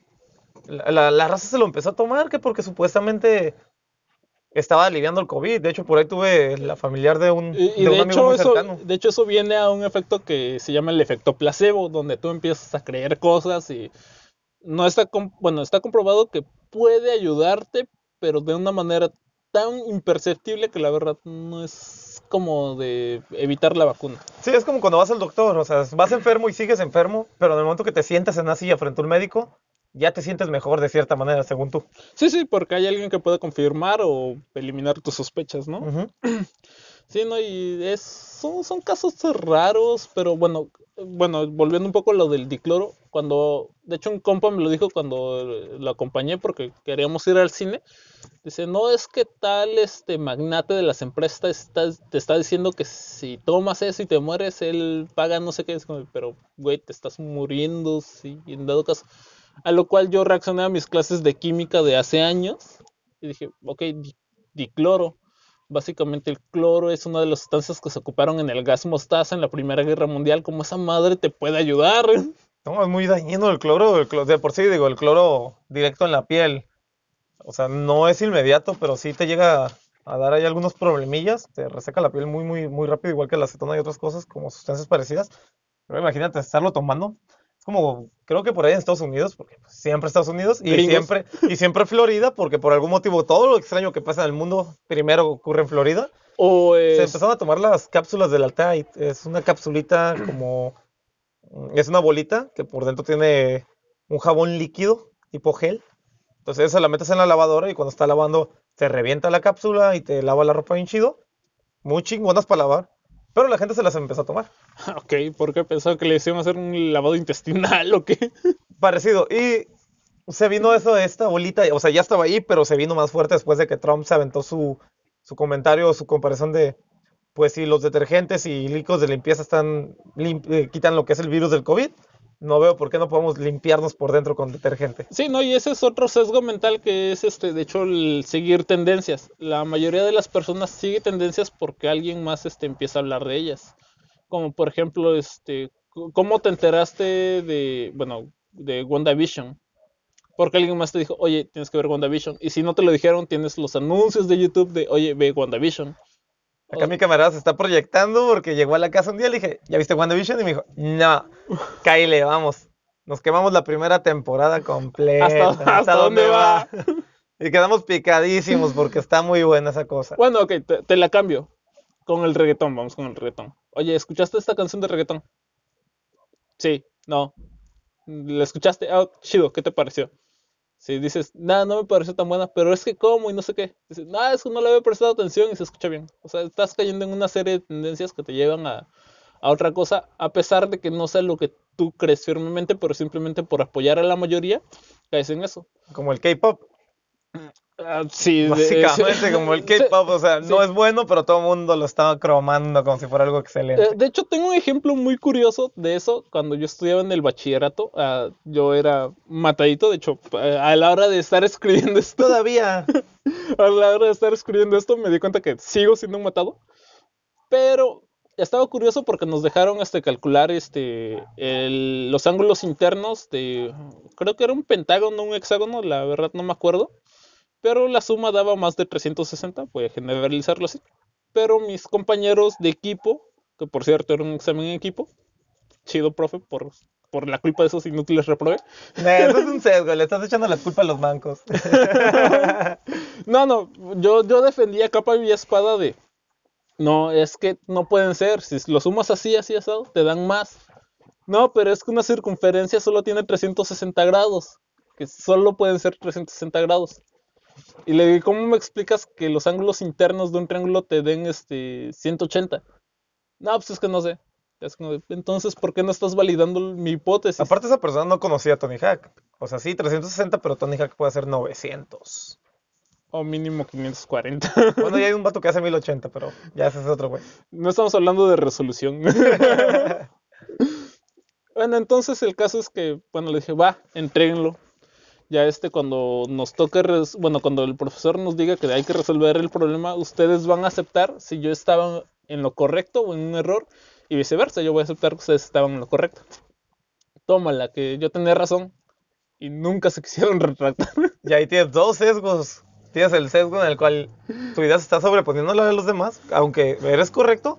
la, la- la raza se lo empezó a tomar, que porque supuestamente estaba aliviando el COVID. De hecho, por ahí tuve la familiar de un, Y, y de un de, amigo hecho, muy eso, cercano. de hecho, eso viene a un efecto que se llama el efecto placebo, donde tú empiezas a creer cosas y no está, bueno, está comprobado que puede ayudarte, pero de una manera tan imperceptible que la verdad no es como de evitar la vacuna. Sí, es como cuando vas al doctor, o sea, vas enfermo y sigues enfermo, pero en el momento que te sientas en una silla frente a un médico, ya te sientes mejor de cierta manera, según tú. Sí, sí, porque hay alguien que puede confirmar o eliminar tus sospechas, ¿no? Sí, no, y es, son, son casos raros, pero bueno, bueno, volviendo un poco a lo del dicloro, cuando, de hecho un compa me lo dijo cuando lo acompañé porque queríamos ir al cine, dice, no es que tal este magnate de las empresas está- te está diciendo que si tomas eso y te mueres, él paga no sé qué, es como, pero güey, te estás muriendo, sí, en dado caso. A lo cual yo reaccioné a mis clases de química de hace años y dije, ok, di- dicloro. Básicamente el cloro es una de las sustancias que se ocuparon en el gas mostaza en la Primera Guerra Mundial. Como esa madre te puede ayudar? No, es muy dañino el cloro, el cloro, de por sí, digo, el cloro directo en la piel. O sea, no es inmediato, pero sí te llega a, a dar ahí algunos problemillas, te reseca la piel muy, muy, muy rápido, igual que la acetona y otras cosas como sustancias parecidas. Pero imagínate estarlo tomando. Es como, creo que por ahí en Estados Unidos, porque siempre Estados Unidos, y Gringos. siempre, y siempre Florida, porque por algún motivo todo lo extraño que pasa en el mundo primero ocurre en Florida. O Se empezaron a tomar las cápsulas del Altair. Es una capsulita como. Es una bolita que por dentro tiene un jabón líquido, tipo gel. Entonces esa la metes en la lavadora y cuando está lavando te revienta la cápsula y te lava la ropa bien chido. Muy chingonas para lavar. Pero la gente se las empezó a tomar. <laughs> Ok, porque pensaba que le hicieron hacer un lavado intestinal <laughs> o qué. Parecido. Y se vino eso de esta bolita. O sea, ya estaba ahí, pero se vino más fuerte después de que Trump se aventó su, su comentario, su comparación de, pues si los detergentes y líquidos de limpieza están eh, quitan lo que es el virus del COVID, no veo por qué no podemos limpiarnos por dentro con detergente. Sí, no, y ese es otro sesgo mental que es este, de hecho, el seguir tendencias. La mayoría de las personas sigue tendencias porque alguien más este empieza a hablar de ellas. Como por ejemplo, este, ¿cómo te enteraste de, bueno, de WandaVision? Porque alguien más te dijo, oye, tienes que ver WandaVision. Y si no te lo dijeron, tienes los anuncios de YouTube de, oye, ve WandaVision. Acá mi camarada se está proyectando porque llegó a la casa un día y le dije, ¿ya viste WandaVision? Y me dijo, no, <laughs> Kyle, vamos. Nos quemamos la primera temporada completa. ¿Hasta, hasta dónde va? Y quedamos picadísimos porque está muy buena esa cosa. Bueno, ok, te, te la cambio. Con el reggaetón, vamos con el reggaetón. Oye, ¿escuchaste esta canción de reggaetón? Sí, no. ¿La escuchaste? Ah, chido, ¿qué te pareció? Si dices, nada, no me pareció tan buena, pero es que cómo y no sé qué. Dices, nada, es que no le había prestado atención y se escucha bien. O sea, estás cayendo en una serie de tendencias que te llevan a, a otra cosa, a pesar de que no sea lo que tú crees firmemente, pero simplemente por apoyar a la mayoría, caes en eso. Como el K-pop. Ah, sí, Básicamente como el <laughs> K-pop, o sea, no es bueno, pero todo el mundo lo estaba cromando como si fuera algo Eh, excelente. De hecho, tengo un ejemplo muy curioso de eso. Cuando yo estudiaba en el bachillerato, ah, yo era matadito. De hecho, eh, a la hora de estar escribiendo esto, Todavía. <laughs> a la hora de estar escribiendo esto, me di cuenta que sigo siendo un matado. Pero estaba curioso porque nos dejaron este, calcular este, el- los ángulos internos de, creo que era un pentágono, un hexágono, la verdad no me acuerdo, pero la suma daba más de 360, voy a generalizarlo así. Pero mis compañeros de equipo, que por cierto era un examen en equipo, chido, profe, por, por la culpa de esos inútiles reprobé. <laughs> Eh, Eso es un sesgo, le estás echando la culpa a los bancos. <laughs> No, no, yo, yo defendía capa y espada de. No, es que no pueden ser. Si lo sumas así, así, asado, te dan más. No, pero es que una circunferencia solo tiene 360 grados. Que solo pueden ser 360 grados. Y le dije, ¿cómo me explicas que los ángulos internos de un triángulo te den este 180? No, pues es que no sé. Es como Entonces, ¿por qué no estás validando mi hipótesis? Aparte, esa persona no conocía a Tony Hawk. O sea, sí, 360, pero Tony Hawk puede hacer 900. O mínimo 540. Bueno, ya hay un vato que hace 1080, pero ya ese es otro güey. No estamos hablando de resolución. <laughs> bueno, entonces el caso es que, bueno, le dije, va, entréguenlo. Ya este, cuando nos toque, bueno, cuando el profesor nos diga que hay que resolver el problema, ustedes van a aceptar si yo estaba en lo correcto o en un error, y viceversa, yo voy a aceptar que ustedes estaban en lo correcto. Tómala, que yo tenía razón, y nunca se <laughs> quisieron retractar. Y ahí tienes dos sesgos. Tienes el sesgo en el cual tu idea se está sobreponiendo a la de los demás, aunque eres correcto,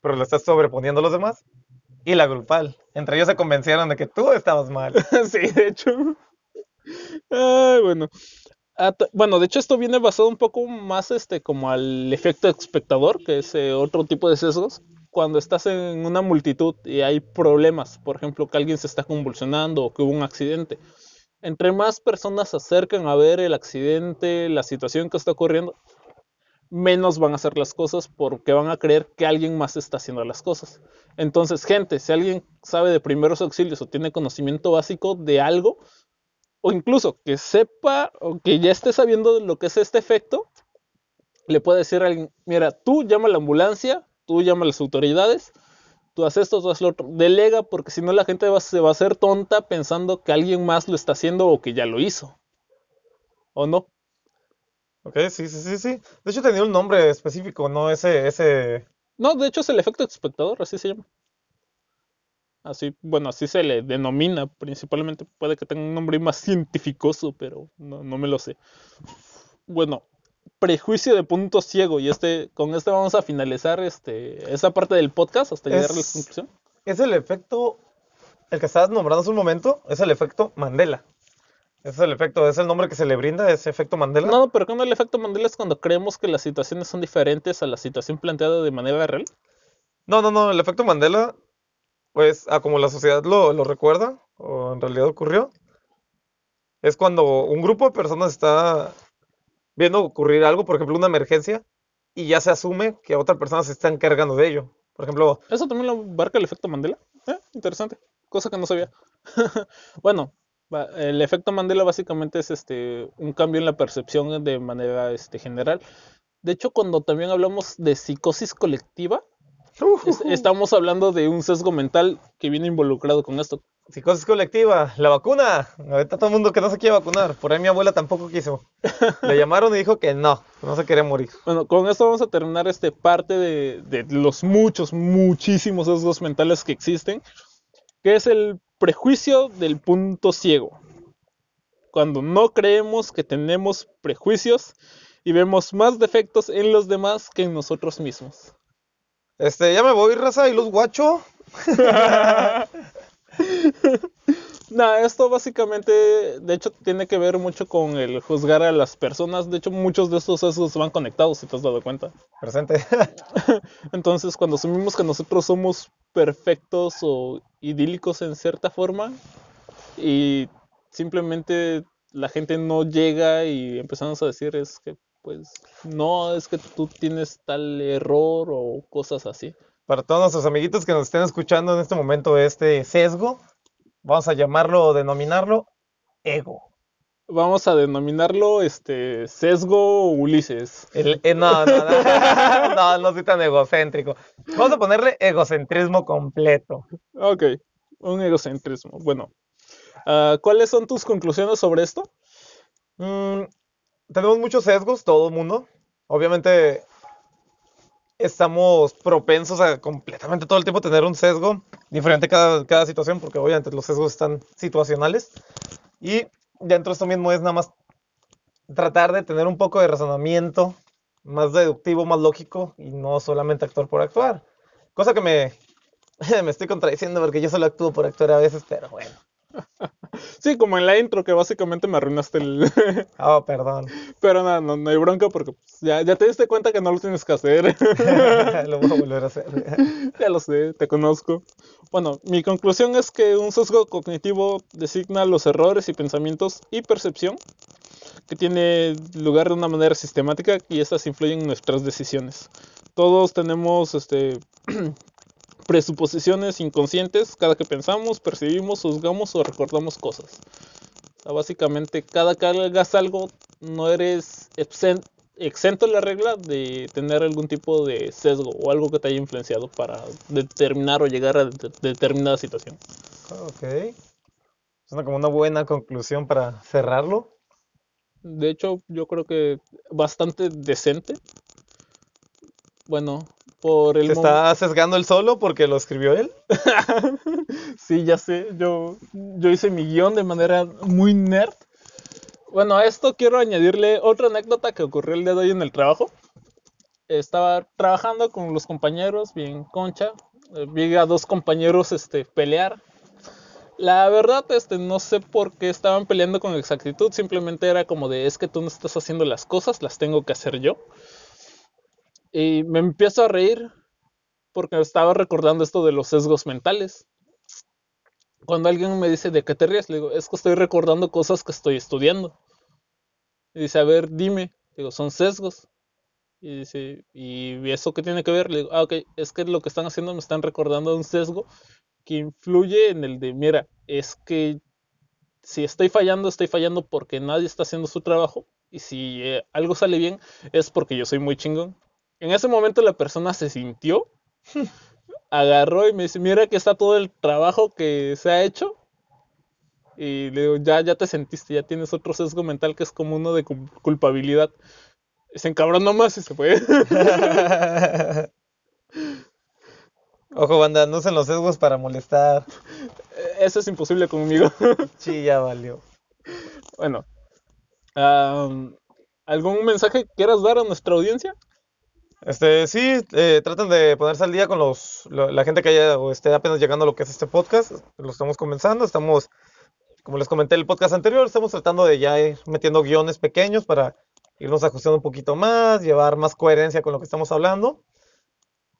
pero lo estás sobreponiendo a los demás. Y la grupal. Entre ellos se convencieron de que tú estabas mal. <laughs> sí, de hecho. Bueno. Bueno, de hecho esto viene basado un poco más este como al efecto espectador, que es eh, otro tipo de sesgos. Cuando estás en una multitud y hay problemas, por ejemplo, que alguien se está convulsionando o que hubo un accidente. Entre más personas se acercan a ver el accidente, la situación que está ocurriendo, menos van a hacer las cosas porque van a creer que alguien más está haciendo las cosas. Entonces, gente, si alguien sabe de primeros auxilios o tiene conocimiento básico de algo, o incluso que sepa o que ya esté sabiendo lo que es este efecto, le puede decir a alguien, mira, tú llama a la ambulancia, tú llama a las autoridades, tú haces esto, tú haces lo otro, delega porque si no la gente va- se va a hacer tonta pensando que alguien más lo está haciendo o que ya lo hizo. ¿O no? Ok, sí, sí, sí, sí. De hecho tenía un nombre específico, ¿no? Ese, ese... No, de hecho es el efecto espectador, así se llama. Así, bueno, así se le denomina principalmente. Puede que tenga un nombre más <laughs> científicoso, pero no, no me lo sé. Bueno, prejuicio de punto ciego. Y este, con este vamos a finalizar este, esa parte del podcast hasta llegar a la conclusión. Es el efecto, el que estabas nombrando hace un momento, es el efecto Mandela. Ese es el efecto, es el nombre que se le brinda, ese efecto Mandela. No, pero con el efecto Mandela es cuando creemos que las situaciones son diferentes a la situación planteada de manera real. No, no, no, el efecto Mandela, pues, a como la sociedad lo, lo recuerda, o en realidad ocurrió, es cuando un grupo de personas está viendo ocurrir algo, por ejemplo, una emergencia, y ya se asume que otra persona se está encargando de ello. Por ejemplo, ¿Eso también lo abarca el efecto Mandela? Eh, interesante. Cosa que no sabía. <laughs> bueno, el efecto Mandela básicamente es este un cambio en la percepción de manera este, general. De hecho, cuando también hablamos de psicosis colectiva, es- estamos hablando de un sesgo mental que viene involucrado con esto. psicosis colectiva, la vacuna. Ahorita todo el mundo que no se quiere vacunar. Por ahí mi abuela tampoco quiso. <laughs> Le llamaron y dijo que no, no se quería morir. Bueno, con esto vamos a terminar este parte de, de los muchos, muchísimos sesgos mentales que existen, que es el prejuicio del punto ciego. Cuando no creemos que tenemos prejuicios y vemos más defectos en los demás que en nosotros mismos. Este, ya me voy, raza, y los guacho. <laughs> No, esto básicamente, de hecho, tiene que ver mucho con el juzgar a las personas. De hecho, muchos de estos sesgos van conectados, si te has dado cuenta. Presente. <laughs> Entonces, cuando asumimos que nosotros somos perfectos o idílicos en cierta forma y simplemente la gente no llega y empezamos a decir es que pues no, es que tú tienes tal error o cosas así. Para todos nuestros amiguitos que nos estén escuchando en este momento este sesgo, vamos a llamarlo o denominarlo ego. Vamos a denominarlo este sesgo Ulises. El- eh, no, no, no, no, no soy tan egocéntrico. Vamos a ponerle egocentrismo completo. Ok, un egocentrismo. Bueno, ah, ¿cuáles son tus conclusiones sobre esto? Mm, tenemos muchos sesgos, todo el mundo. Obviamente, estamos propensos a completamente todo el tiempo tener un sesgo diferente cada, cada situación, porque obviamente los sesgos están situacionales. Y dentro de esto mismo es nada más tratar de tener un poco de razonamiento más deductivo, más lógico y no solamente actuar por actuar. Cosa que me, <laughs> me estoy contradiciendo porque yo solo actúo por actuar a veces, pero bueno. Sí, como en la intro que básicamente me arruinaste el... <laughs> Oh, perdón. Pero nada, no, no hay bronca porque pues, ya, ya te diste cuenta que no lo tienes que hacer. <laughs> Lo voy a volver a hacer. <laughs> ya lo sé, te conozco. Bueno, mi conclusión es que un sesgo cognitivo designa los errores y pensamientos y percepción que tiene lugar de una manera sistemática y estas influyen en nuestras decisiones. Todos tenemos este <clears throat> presuposiciones inconscientes cada que pensamos, percibimos, juzgamos o recordamos cosas. O sea, básicamente, cada que hagas algo, no eres exen- exento de la regla de tener algún tipo de sesgo o algo que te haya influenciado para determinar o llegar a de- determinada situación. Ok. Suena como una buena conclusión para cerrarlo. De hecho, yo creo que bastante decente. Bueno, por el ¿Se está sesgando él solo porque lo escribió él? <laughs> Sí, ya sé, yo, yo hice mi guion de manera muy nerd. Bueno, a esto quiero añadirle otra anécdota que ocurrió el día de hoy en el trabajo. Estaba trabajando con los compañeros, bien concha. eh, Vi a dos compañeros este, pelear. La verdad, este, no sé por qué estaban peleando con exactitud. Simplemente era como de, es que tú no estás haciendo las cosas, las tengo que hacer yo. Y me empiezo a reír porque estaba recordando esto de los sesgos mentales. Cuando alguien me dice, ¿de qué te ríes? Le digo, es que estoy recordando cosas que estoy estudiando. Y dice, a ver, dime. Digo, son sesgos. Y dice, ¿y eso qué tiene que ver? Le digo, ah, ok, es que lo que están haciendo me están recordando un sesgo que influye en el de, mira, es que si estoy fallando, estoy fallando porque nadie está haciendo su trabajo. Y si eh, algo sale bien, es porque yo soy muy chingón. En ese momento la persona se sintió, agarró y me dice, mira que está todo el trabajo que se ha hecho. Y le digo, ya, ya te sentiste, ya tienes otro sesgo mental que es como uno de cul- culpabilidad. Y se encabronó más y se fue. <laughs> Ojo, banda, no usen los sesgos para molestar. Eso es imposible conmigo. <laughs> Sí, ya valió. Bueno, ¿algún mensaje que quieras dar a nuestra audiencia? Este, sí, eh, traten de ponerse al día con los, lo- la gente que haya o esté apenas llegando a lo que es este podcast. Lo estamos comenzando, estamos, como les comenté en el podcast anterior, estamos tratando de ya ir metiendo guiones pequeños para irnos ajustando un poquito más, llevar más coherencia con lo que estamos hablando.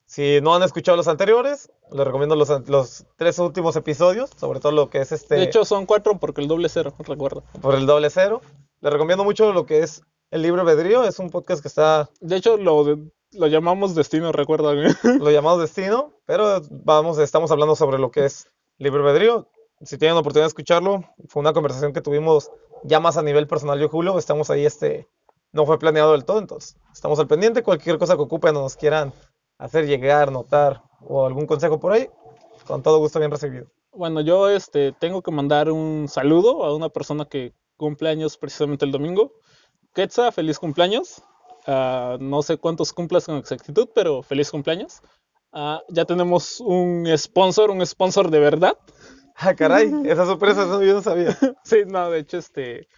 Si no han escuchado los anteriores, les recomiendo los, los tres últimos episodios, sobre todo lo que es este De hecho, son cuatro porque el doble cero, recuerda. por el doble cero. Les recomiendo mucho lo que es el libre albedrío, es un podcast que está De hecho, lo, de- lo llamamos destino, recuerda. <laughs> lo llamamos destino, pero vamos, estamos hablando sobre lo que es libre albedrío. Si tienen la oportunidad de escucharlo, fue una conversación que tuvimos ya más a nivel personal yo y Julio, estamos ahí, este, no fue planeado del todo, entonces estamos al pendiente, cualquier cosa que ocupen o nos quieran hacer llegar, notar o algún consejo por ahí, con todo gusto bien recibido. Bueno, yo este, tengo que mandar un saludo a una persona que cumple años precisamente el domingo. Quetza, feliz cumpleaños. Ah, no sé cuántos cumplas con exactitud, pero feliz cumpleaños. Ah, ya tenemos un sponsor, un sponsor de verdad. Ah, caray, esa sorpresa eso yo no sabía. <laughs> Sí, no, de hecho, este,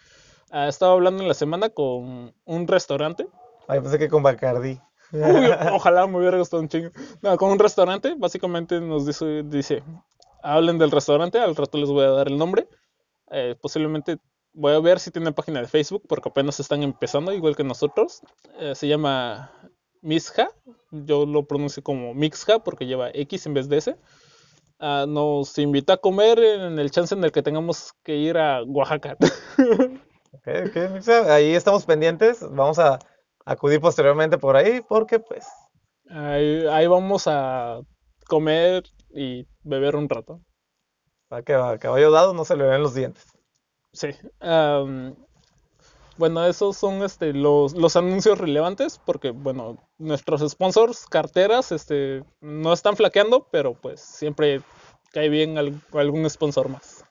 ah, estaba hablando en la semana con un restaurante. Ay, pensé que con Bacardi. Uy, <laughs> ojalá me hubiera gustado un chingo. No, con un restaurante, básicamente nos dice, dice, hablen del restaurante, al rato les voy a dar el nombre. Eh, posiblemente voy a ver si tienen página de Facebook, porque apenas están empezando, igual que nosotros. Eh, se llama Misja, yo lo pronuncio como Mixja, porque lleva X en vez de S. Ah, nos invita a comer en el chance en el que tengamos que ir a Oaxaca. <laughs> Ok, ok, Mixa, ahí estamos pendientes, vamos a acudir posteriormente por ahí porque pues Ahí, ahí vamos a comer y beber un rato. para que a caballo dado no se le ven los dientes. Sí. am, bueno, esos son este, los, los anuncios relevantes porque, bueno, nuestros sponsors, carteras, este, no están flaqueando, pero pues siempre cae bien al- algún sponsor más.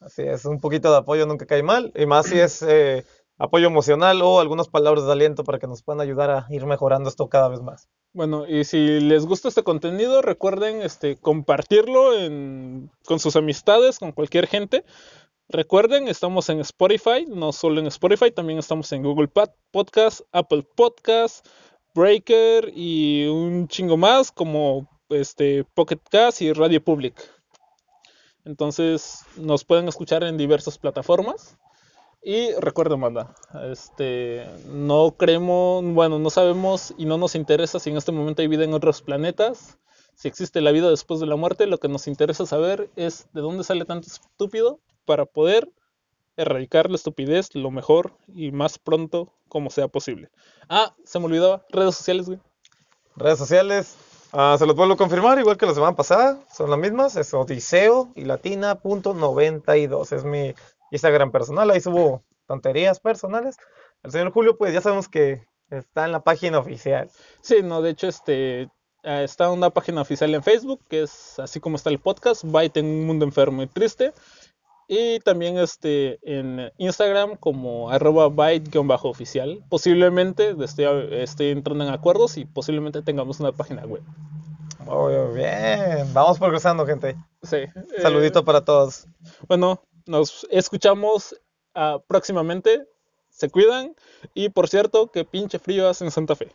Así es, un poquito de apoyo nunca cae mal, y más si es eh, apoyo emocional o algunas palabras de aliento para que nos puedan ayudar a ir mejorando esto cada vez más. Bueno, y si les gusta este contenido, recuerden este, compartirlo en- con sus amistades, con cualquier gente. Recuerden, estamos en Spotify, no solo en Spotify, también estamos en Google Pod- Podcast, Apple Podcast, Breaker y un chingo más como este, Pocket Cast y Radio Public. Entonces nos pueden escuchar en diversas plataformas. Y recuerden, banda, este, no creemos, bueno, no sabemos y no nos interesa si en este momento hay vida en otros planetas, si existe la vida después de la muerte, lo que nos interesa saber es de dónde sale tanto estúpido para poder erradicar la estupidez lo mejor y más pronto como sea posible. Ah, se me olvidaba, redes sociales, güey. Redes sociales, ah, se los vuelvo a confirmar, igual que la semana pasada, son las mismas, es odiseo y latina.92, es mi Instagram personal, ahí subo tonterías personales. El señor Julio, pues ya sabemos que está en la página oficial. Sí, no, de hecho, este eh, está una página oficial en Facebook, que es así como está el podcast, Byte en un mundo enfermo y triste. Y también este en Instagram como arroba byte-oficial. Posiblemente estoy, estoy entrando en acuerdos y posiblemente tengamos una página web. Muy bien, vamos progresando, gente. Sí. eh, Saludito para todos. bueno, nos escuchamos ah, próximamente. Se cuidan. Y por cierto, que pinche frío hace en Santa Fe.